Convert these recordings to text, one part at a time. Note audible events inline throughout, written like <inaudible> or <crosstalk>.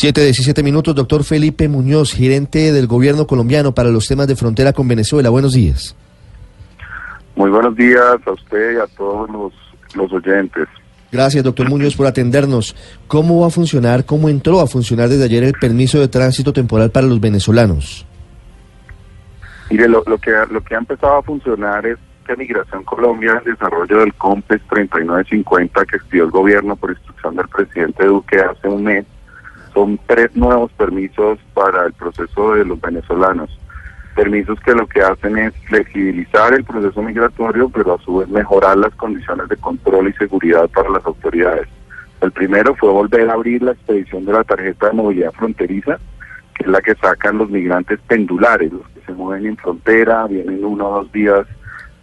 7, minutos, doctor Felipe Muñoz, gerente del gobierno colombiano para los temas de frontera con Venezuela. Buenos días. Muy buenos días a usted y a todos los, los oyentes. Gracias, doctor Muñoz, por atendernos. ¿Cómo va a funcionar, cómo entró a funcionar desde ayer el permiso de tránsito temporal para los venezolanos? Mire, lo, lo, que, lo que ha empezado a funcionar es que Migración Colombia, el desarrollo del COMPES 3950 que estudió el gobierno por instrucción del presidente Duque hace un mes, son tres nuevos permisos para el proceso de los venezolanos. Permisos que lo que hacen es flexibilizar el proceso migratorio, pero a su vez mejorar las condiciones de control y seguridad para las autoridades. El primero fue volver a abrir la expedición de la tarjeta de movilidad fronteriza, que es la que sacan los migrantes pendulares, los que se mueven en frontera, vienen uno o dos días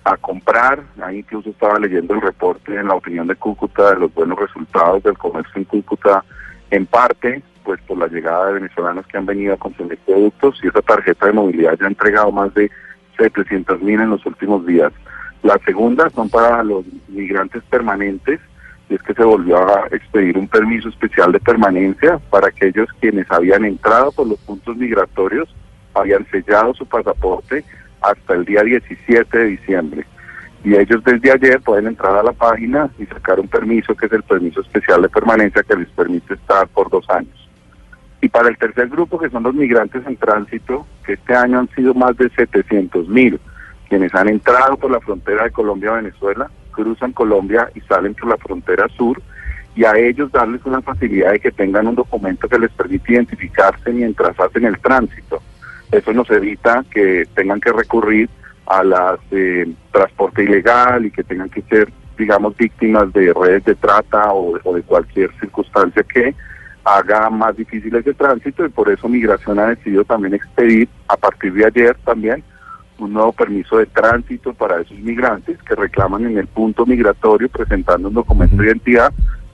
a comprar. Ahí incluso estaba leyendo el reporte en la opinión de Cúcuta de los buenos resultados del comercio en Cúcuta, en parte pues por la llegada de venezolanos que han venido a consumir productos y esa tarjeta de movilidad ya ha entregado más de 700 mil en los últimos días. La segunda son para los migrantes permanentes y es que se volvió a expedir un permiso especial de permanencia para aquellos quienes habían entrado por los puntos migratorios, habían sellado su pasaporte hasta el día 17 de diciembre. Y ellos desde ayer pueden entrar a la página y sacar un permiso que es el permiso especial de permanencia que les permite estar por dos años. Y para el tercer grupo, que son los migrantes en tránsito, que este año han sido más de 700 mil, quienes han entrado por la frontera de Colombia-Venezuela, cruzan Colombia y salen por la frontera sur, y a ellos darles una facilidad de que tengan un documento que les permite identificarse mientras hacen el tránsito. Eso nos evita que tengan que recurrir a las eh, transporte ilegal y que tengan que ser, digamos, víctimas de redes de trata o, o de cualquier circunstancia que haga más difícil ese tránsito y por eso Migración ha decidido también expedir a partir de ayer también un nuevo permiso de tránsito para esos migrantes que reclaman en el punto migratorio presentando un documento de identidad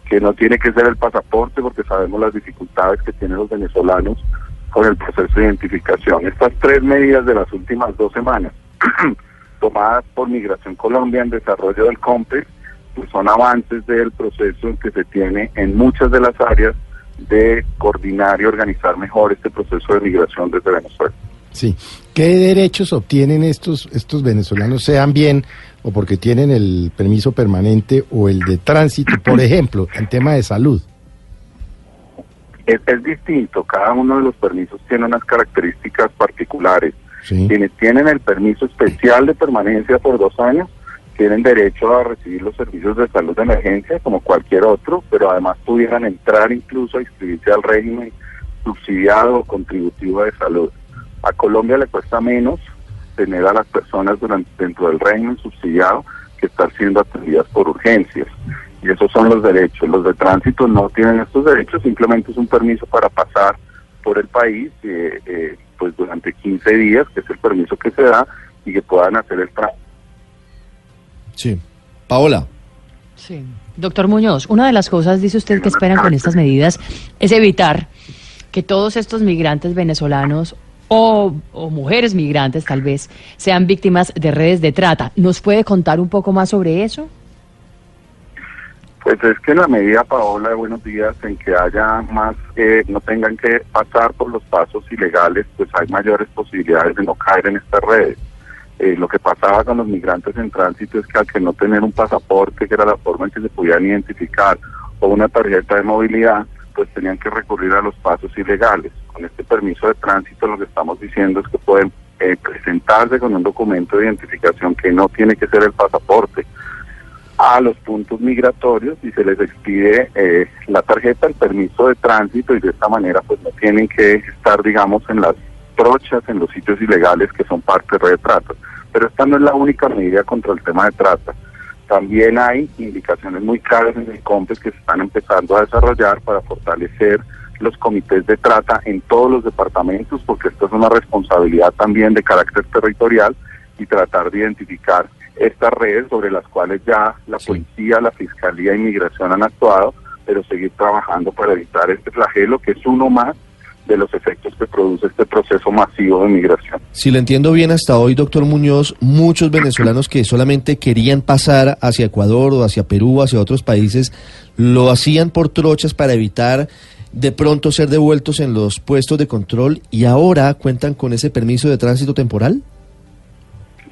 que no tiene que ser el pasaporte porque sabemos las dificultades que tienen los venezolanos con el proceso de identificación. Estas tres medidas de las últimas dos semanas <clears throat> tomadas por Migración Colombia en desarrollo del COMPES pues son avances del proceso que se tiene en muchas de las áreas de coordinar y organizar mejor este proceso de migración desde Venezuela. Sí. ¿Qué derechos obtienen estos, estos venezolanos, sean bien o porque tienen el permiso permanente o el de tránsito, por ejemplo, en tema de salud? Es, es distinto, cada uno de los permisos tiene unas características particulares. Quienes tienen el permiso especial de permanencia por dos años tienen derecho a recibir los servicios de salud de emergencia como cualquier otro, pero además pudieran entrar incluso a inscribirse al régimen subsidiado o contributivo de salud. A Colombia le cuesta menos tener a las personas durante, dentro del régimen subsidiado que estar siendo atendidas por urgencias. Y esos son los derechos. Los de tránsito no tienen estos derechos, simplemente es un permiso para pasar por el país eh, eh, pues durante 15 días, que es el permiso que se da, y que puedan hacer el tránsito Sí. Paola. Sí. Doctor Muñoz, una de las cosas, dice usted, que esperan con estas medidas es evitar que todos estos migrantes venezolanos o, o, mujeres migrantes tal vez sean víctimas de redes de trata. ¿Nos puede contar un poco más sobre eso? Pues es que en la medida, Paola, de buenos días, en que haya más, eh, no tengan que pasar por los pasos ilegales, pues hay mayores posibilidades de no caer en estas redes. Eh, lo que pasaba con los migrantes en tránsito es que al que no tener un pasaporte, que era la forma en que se podían identificar, o una tarjeta de movilidad, pues tenían que recurrir a los pasos ilegales. Con este permiso de tránsito lo que estamos diciendo es que pueden eh, presentarse con un documento de identificación que no tiene que ser el pasaporte a los puntos migratorios y se les expide eh, la tarjeta, el permiso de tránsito y de esta manera pues no tienen que estar digamos en las trochas en los sitios ilegales que son parte de trata. Pero esta no es la única medida contra el tema de trata. También hay indicaciones muy claras en el COMPES que se están empezando a desarrollar para fortalecer los comités de trata en todos los departamentos, porque esto es una responsabilidad también de carácter territorial y tratar de identificar estas redes sobre las cuales ya la policía, la fiscalía, inmigración han actuado, pero seguir trabajando para evitar este flagelo que es uno más de los efectos que produce este proceso masivo de migración. Si le entiendo bien hasta hoy, doctor Muñoz, muchos venezolanos que solamente querían pasar hacia Ecuador o hacia Perú o hacia otros países, lo hacían por trochas para evitar de pronto ser devueltos en los puestos de control y ahora cuentan con ese permiso de tránsito temporal.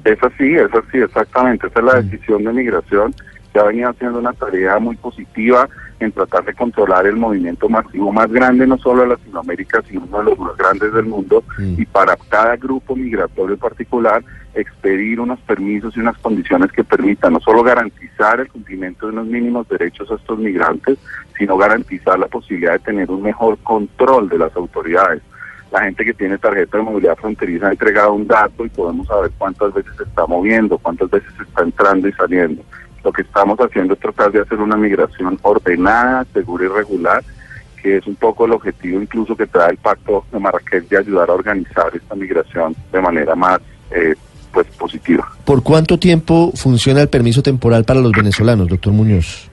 Es así, es así, exactamente. Esa es la decisión de migración que ha venido haciendo una tarea muy positiva en tratar de controlar el movimiento masivo más grande, no solo de Latinoamérica, sino uno de los más grandes del mundo, y para cada grupo migratorio en particular, expedir unos permisos y unas condiciones que permitan no solo garantizar el cumplimiento de unos mínimos derechos a estos migrantes, sino garantizar la posibilidad de tener un mejor control de las autoridades. La gente que tiene tarjeta de movilidad fronteriza ha entregado un dato y podemos saber cuántas veces se está moviendo, cuántas veces está entrando y saliendo. Lo que estamos haciendo es tratar de hacer una migración ordenada, segura y regular, que es un poco el objetivo incluso que trae el Pacto de Marrakech de ayudar a organizar esta migración de manera más eh, pues positiva. ¿Por cuánto tiempo funciona el permiso temporal para los venezolanos, doctor Muñoz?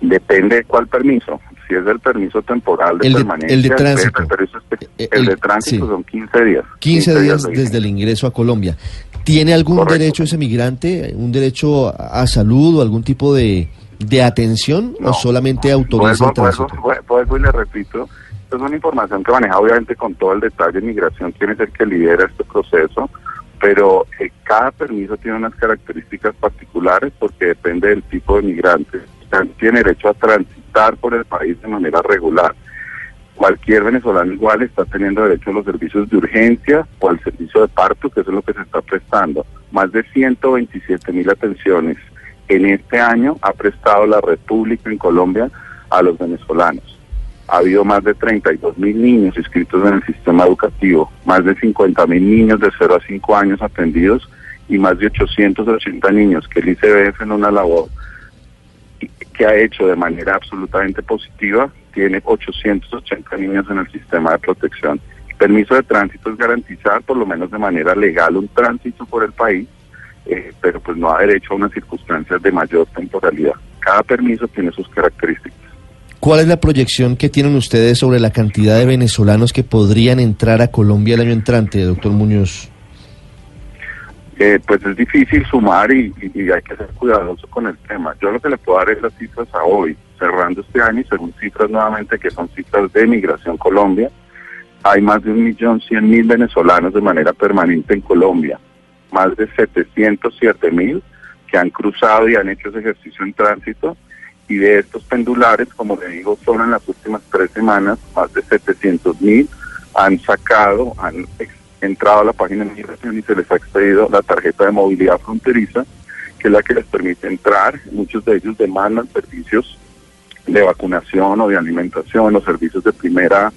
Depende de cuál permiso. Si es el permiso temporal de El de- permanencia, el de tránsito. pero eso es- Eh, el, el- de tránsito sí. son 15 días. 15 días de desde el ingreso a Colombia. ¿Tiene algún Correcto. derecho ese migrante, un derecho a salud o algún tipo de, de atención o solamente autoriza el tránsito? vuelvo- vuelvo y le repito, es una información que maneja obviamente con todo el detalle migración, quién es el que lidera este proceso, pero eh, cada permiso tiene unas características particulares porque depende del tipo de migrante. Tiene derecho a transitar por el país de manera regular. Cualquier venezolano igual está teniendo derecho a los servicios de urgencia o al servicio de parto, que eso es lo que se está prestando. Más de 127 mil atenciones en este año ha prestado la República en Colombia a los venezolanos. Ha habido más de 32 mil niños inscritos en el sistema educativo, más de 50 mil niños de 0 a 5 años atendidos y más de 880 niños que el ICBF en una labor ha hecho de manera absolutamente positiva, tiene 880 niños en el sistema de protección. Permiso de tránsito es garantizar, por lo menos de manera legal, un tránsito por el país, eh, pero pues no ha derecho a unas circunstancias de mayor temporalidad. Cada permiso tiene sus características. ¿Cuál es la proyección que tienen ustedes sobre la cantidad de venezolanos que podrían entrar a Colombia el año entrante, doctor Muñoz? Pues es difícil sumar y, y- hay que ser cuidadoso con el tema. Yo lo que le puedo dar es las cifras a hoy, cerrando este año y según cifras nuevamente que son cifras de Migración Colombia, hay más de un millón cien mil venezolanos de manera permanente en Colombia, más de 707 mil que han cruzado y han hecho ese ejercicio en tránsito y de estos pendulares, como le digo, solo en las últimas tres semanas, más de 700 mil han sacado, han entrado a la página de migración y se les ha expedido la tarjeta de movilidad fronteriza, que es la que les permite entrar. Muchos de ellos demandan servicios de vacunación o de alimentación o servicios de primera,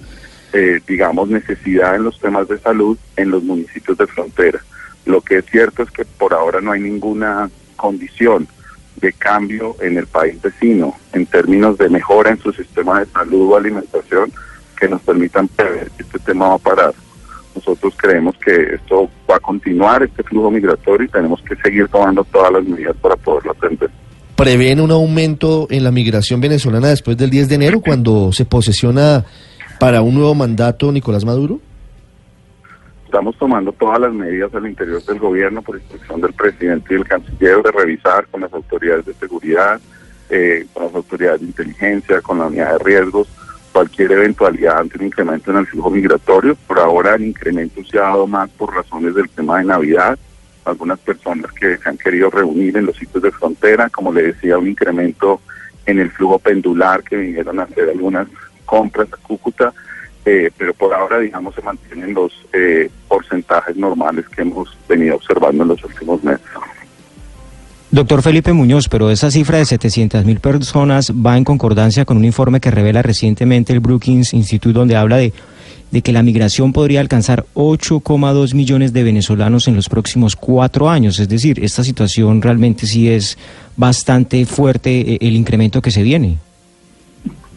eh, digamos, necesidad en los temas de salud en los municipios de frontera. Lo que es cierto es que por ahora no hay ninguna condición de cambio en el país vecino en términos de mejora en su sistema de salud o alimentación que nos permitan prever que este tema va a parar. Creemos que esto va a continuar, este flujo migratorio, y tenemos que seguir tomando todas las medidas para poderlo atender. ¿Prevén un aumento en la migración venezolana después del 10 de enero, cuando se posesiona para un nuevo mandato Nicolás Maduro? Estamos tomando todas las medidas al interior del gobierno por instrucción del presidente y del canciller de revisar con las autoridades de seguridad, eh, con las autoridades de inteligencia, con la unidad de riesgos, cualquier eventualidad ante un incremento en el flujo migratorio. Por ahora el incremento se ha dado más por razones del tema de Navidad. Algunas personas que se han querido reunir en los sitios de frontera, como le decía, un incremento en el flujo pendular que vinieron a hacer algunas compras a Cúcuta eh, pero por ahora, digamos, se mantienen los eh, porcentajes normales que hemos venido observando en los últimos meses. Doctor Felipe Muñoz, pero esa cifra de 700 mil personas va en concordancia con un informe que revela recientemente el Brookings Institute, donde habla de, de que la migración podría alcanzar 8,2 millones de venezolanos en los próximos cuatro años. Es decir, esta situación realmente sí es bastante fuerte eh, el incremento que se viene.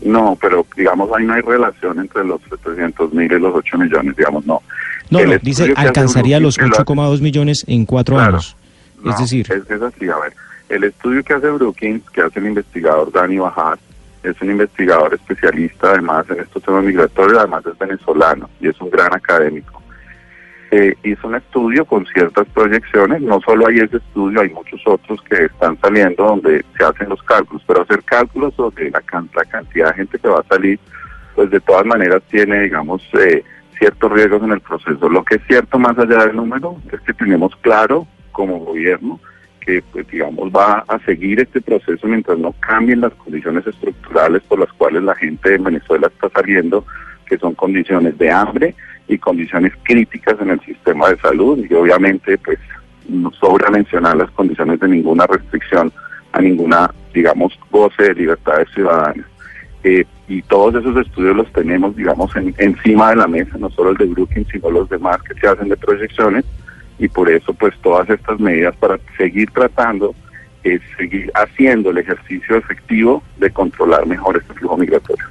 No, pero digamos ahí no hay relación entre los 700 mil y los 8 millones, digamos, no. No, no, dice alcanzaría los Brookings, que lo hace- 8,2 millones en cuatro Claro. años. No, es decir, Es, es así, a ver. El estudio que hace Brookings, que hace el investigador Dani Bajar, es un investigador especialista además en estos temas migratorios, además es venezolano y es un gran académico. Eh, hizo un estudio con ciertas proyecciones, no solo hay ese estudio, hay muchos otros que están saliendo donde se hacen los cálculos, pero hacer cálculos sobre la, can- la cantidad de gente que va a salir, pues de todas maneras tiene, digamos, eh, ciertos riesgos en el proceso. Lo que es cierto más allá del número es que tenemos claro como gobierno que, pues, digamos, va a seguir este proceso mientras no cambien las condiciones estructurales por las cuales la gente en Venezuela está saliendo, que son condiciones de hambre y condiciones críticas en el sistema de salud y obviamente, pues, no sobra mencionar las condiciones de ninguna restricción a ninguna, digamos, goce de libertades ciudadanas. Eh, y todos esos estudios los tenemos, digamos, en- encima de la mesa, no solo el de Brookings, sino los demás que se hacen de proyecciones, y por eso, pues, todas estas medidas para seguir tratando, es seguir haciendo el ejercicio efectivo de controlar mejor este flujo migratorio.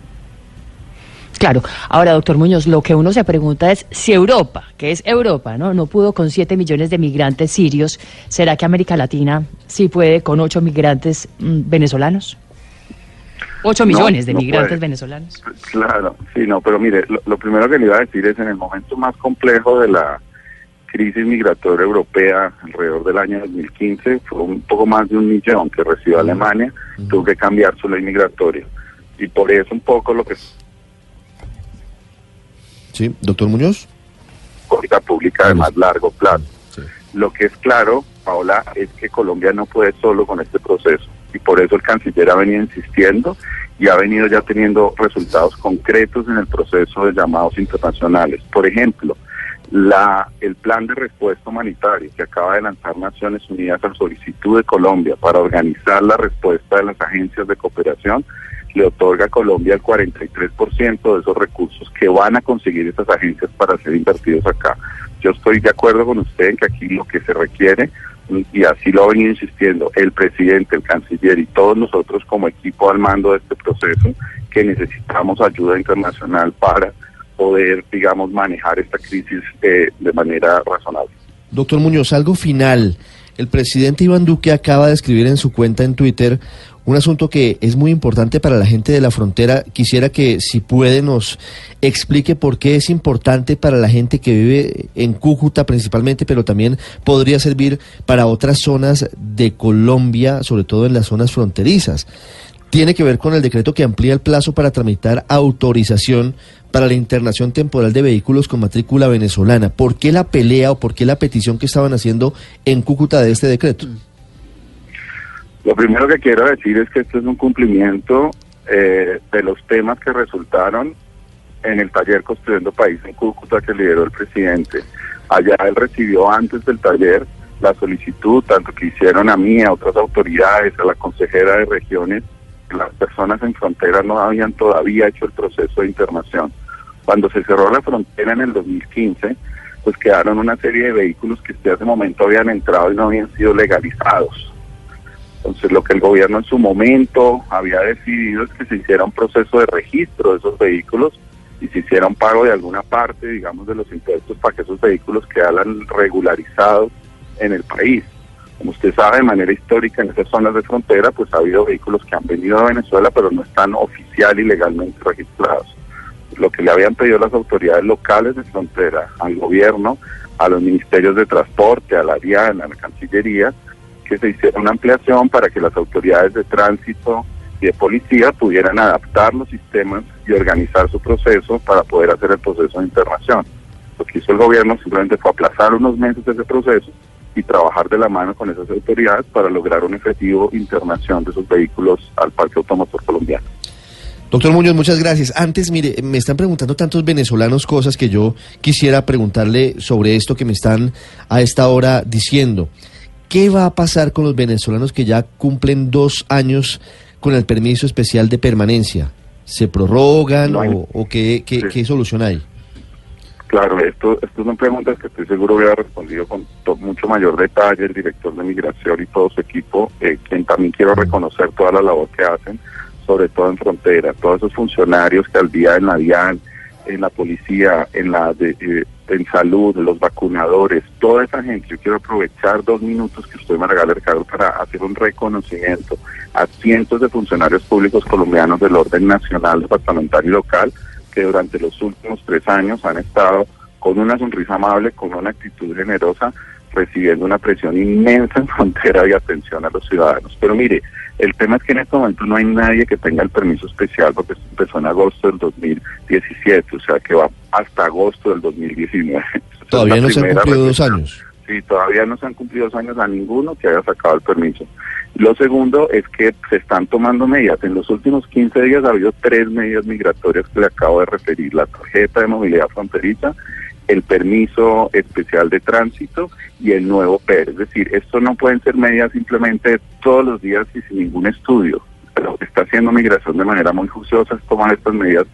Claro. Ahora, doctor Muñoz, lo que uno se pregunta es si Europa, que es Europa, ¿no? No pudo con 7 millones de migrantes sirios, ¿será que América Latina sí puede con 8 migrantes mm, venezolanos? 8 No, millones de migrantes puede. venezolanos. Claro, sí, no, pero mire, lo, lo primero que le iba a decir es en el momento más complejo de la crisis migratoria europea, alrededor del año 2015, fue un poco más de un millón que recibió Alemania, tuvo que cambiar su ley migratoria. Y por eso un poco lo que Sí, doctor Muñoz. política pública de más largo plazo. Sí. Lo que es claro, Paola, es que Colombia no puede solo con este proceso y por eso el canciller ha venido insistiendo y ha venido ya teniendo resultados concretos en el proceso de llamados internacionales. Por ejemplo, la, el plan de respuesta humanitaria que acaba de lanzar Naciones Unidas a solicitud de Colombia para organizar la respuesta de las agencias de cooperación le otorga a Colombia el 43% de esos recursos que van a conseguir esas agencias para ser invertidos acá. Yo estoy de acuerdo con usted en que aquí lo que se requiere, y así lo ha venido insistiendo el presidente, el canciller y todos nosotros como equipo al mando de este proceso, que necesitamos ayuda internacional para poder, digamos, manejar esta crisis eh, de manera razonable. Doctor Muñoz, algo final. El presidente Iván Duque acaba de escribir en su cuenta en Twitter un asunto que es muy importante para la gente de la frontera. Quisiera que, si puede, nos explique por qué es importante para la gente que vive en Cúcuta principalmente, pero también podría servir para otras zonas de Colombia, sobre todo en las zonas fronterizas. Tiene que ver con el decreto que amplía el plazo para tramitar autorización para la internación temporal de vehículos con matrícula venezolana. ¿Por qué la pelea o por qué la petición que estaban haciendo en Cúcuta de este decreto? Lo primero que quiero decir es que esto es un cumplimiento eh, de los temas que resultaron en el taller Construyendo País en Cúcuta que lideró el presidente. Allá él recibió antes del taller la solicitud, tanto que hicieron a mí, a otras autoridades, a la consejera de regiones, las personas en frontera no habían todavía hecho el proceso de internación. Cuando se cerró la frontera en el 2015, pues quedaron una serie de vehículos que hasta ese momento habían entrado y no habían sido legalizados. Entonces lo que el gobierno en su momento había decidido es que se hiciera un proceso de registro de esos vehículos y se hiciera un pago de alguna parte, digamos, de los impuestos para que esos vehículos quedaran regularizados en el país. Como usted sabe, de manera histórica en esas zonas de frontera, pues ha habido vehículos que han venido a Venezuela, pero no están oficial y legalmente registrados. Lo que le habían pedido las autoridades locales de frontera, al gobierno, a los ministerios de transporte, a la DIAN, a la Cancillería, que se hiciera una ampliación para que las autoridades de tránsito y de policía pudieran adaptar los sistemas y organizar su proceso para poder hacer el proceso de internación. Lo que hizo el gobierno simplemente fue aplazar unos meses ese proceso y trabajar de la mano con esas autoridades para lograr un efectivo internación de esos vehículos al parque automotor colombiano. Doctor Muñoz, muchas gracias. Antes, mire, me están preguntando tantos venezolanos cosas que yo quisiera preguntarle sobre esto que me están a esta hora diciendo. ¿Qué va a pasar con los venezolanos que ya cumplen dos años con el permiso especial de permanencia? ¿Se prorrogan No hay- o, o qué, qué, Sí. qué solución hay? Claro, esto, esto son preguntas que estoy seguro hubiera respondido con to- mucho mayor detalle el director de migración y todo su equipo, eh, quien también quiero reconocer toda la labor que hacen. sobre todo en frontera, todos esos funcionarios que al día en la DIAN, en la policía, en la de, eh, en salud, los vacunadores, toda esa gente, yo quiero aprovechar dos minutos que usted me regala, Ricardo, para hacer un reconocimiento a cientos de funcionarios públicos colombianos del orden nacional, departamental y local, que durante los últimos tres años han estado con una sonrisa amable, con una actitud generosa, recibiendo una presión inmensa en <laughs> frontera y atención a los ciudadanos. Pero mire, el tema es que en este momento no hay nadie que tenga el permiso especial porque empezó en agosto del 2017, o sea que va hasta agosto del 2019. <laughs> Todavía no se han cumplido dos años. Sí, todavía no se han cumplido dos años a ninguno que haya sacado el permiso. Lo segundo es que se están tomando medidas. En los últimos 15 días ha habido tres medidas migratorias que le acabo de referir. La tarjeta de movilidad fronteriza, el permiso especial de tránsito y el nuevo PER. Es decir, esto no pueden ser medidas simplemente todos los días y sin ningún estudio. Que está haciendo migración de manera muy juiciosa es tomar estas medidas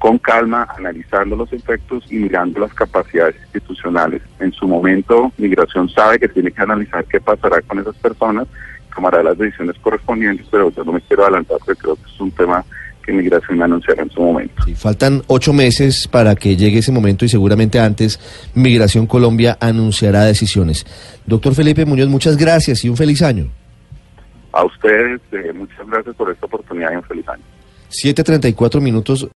con calma, analizando los efectos y mirando las capacidades institucionales. En su momento, migración sabe que tiene que analizar qué pasará con esas personas, tomará las decisiones correspondientes, pero yo no me quiero adelantar porque creo que es un tema que Migración anunciará en su momento. faltan ocho meses para que llegue ese momento y seguramente antes Migración Colombia anunciará decisiones. Doctor Felipe Muñoz, muchas gracias y un feliz año. A ustedes, eh, muchas gracias por esta oportunidad y un feliz año. 7.34 minutos.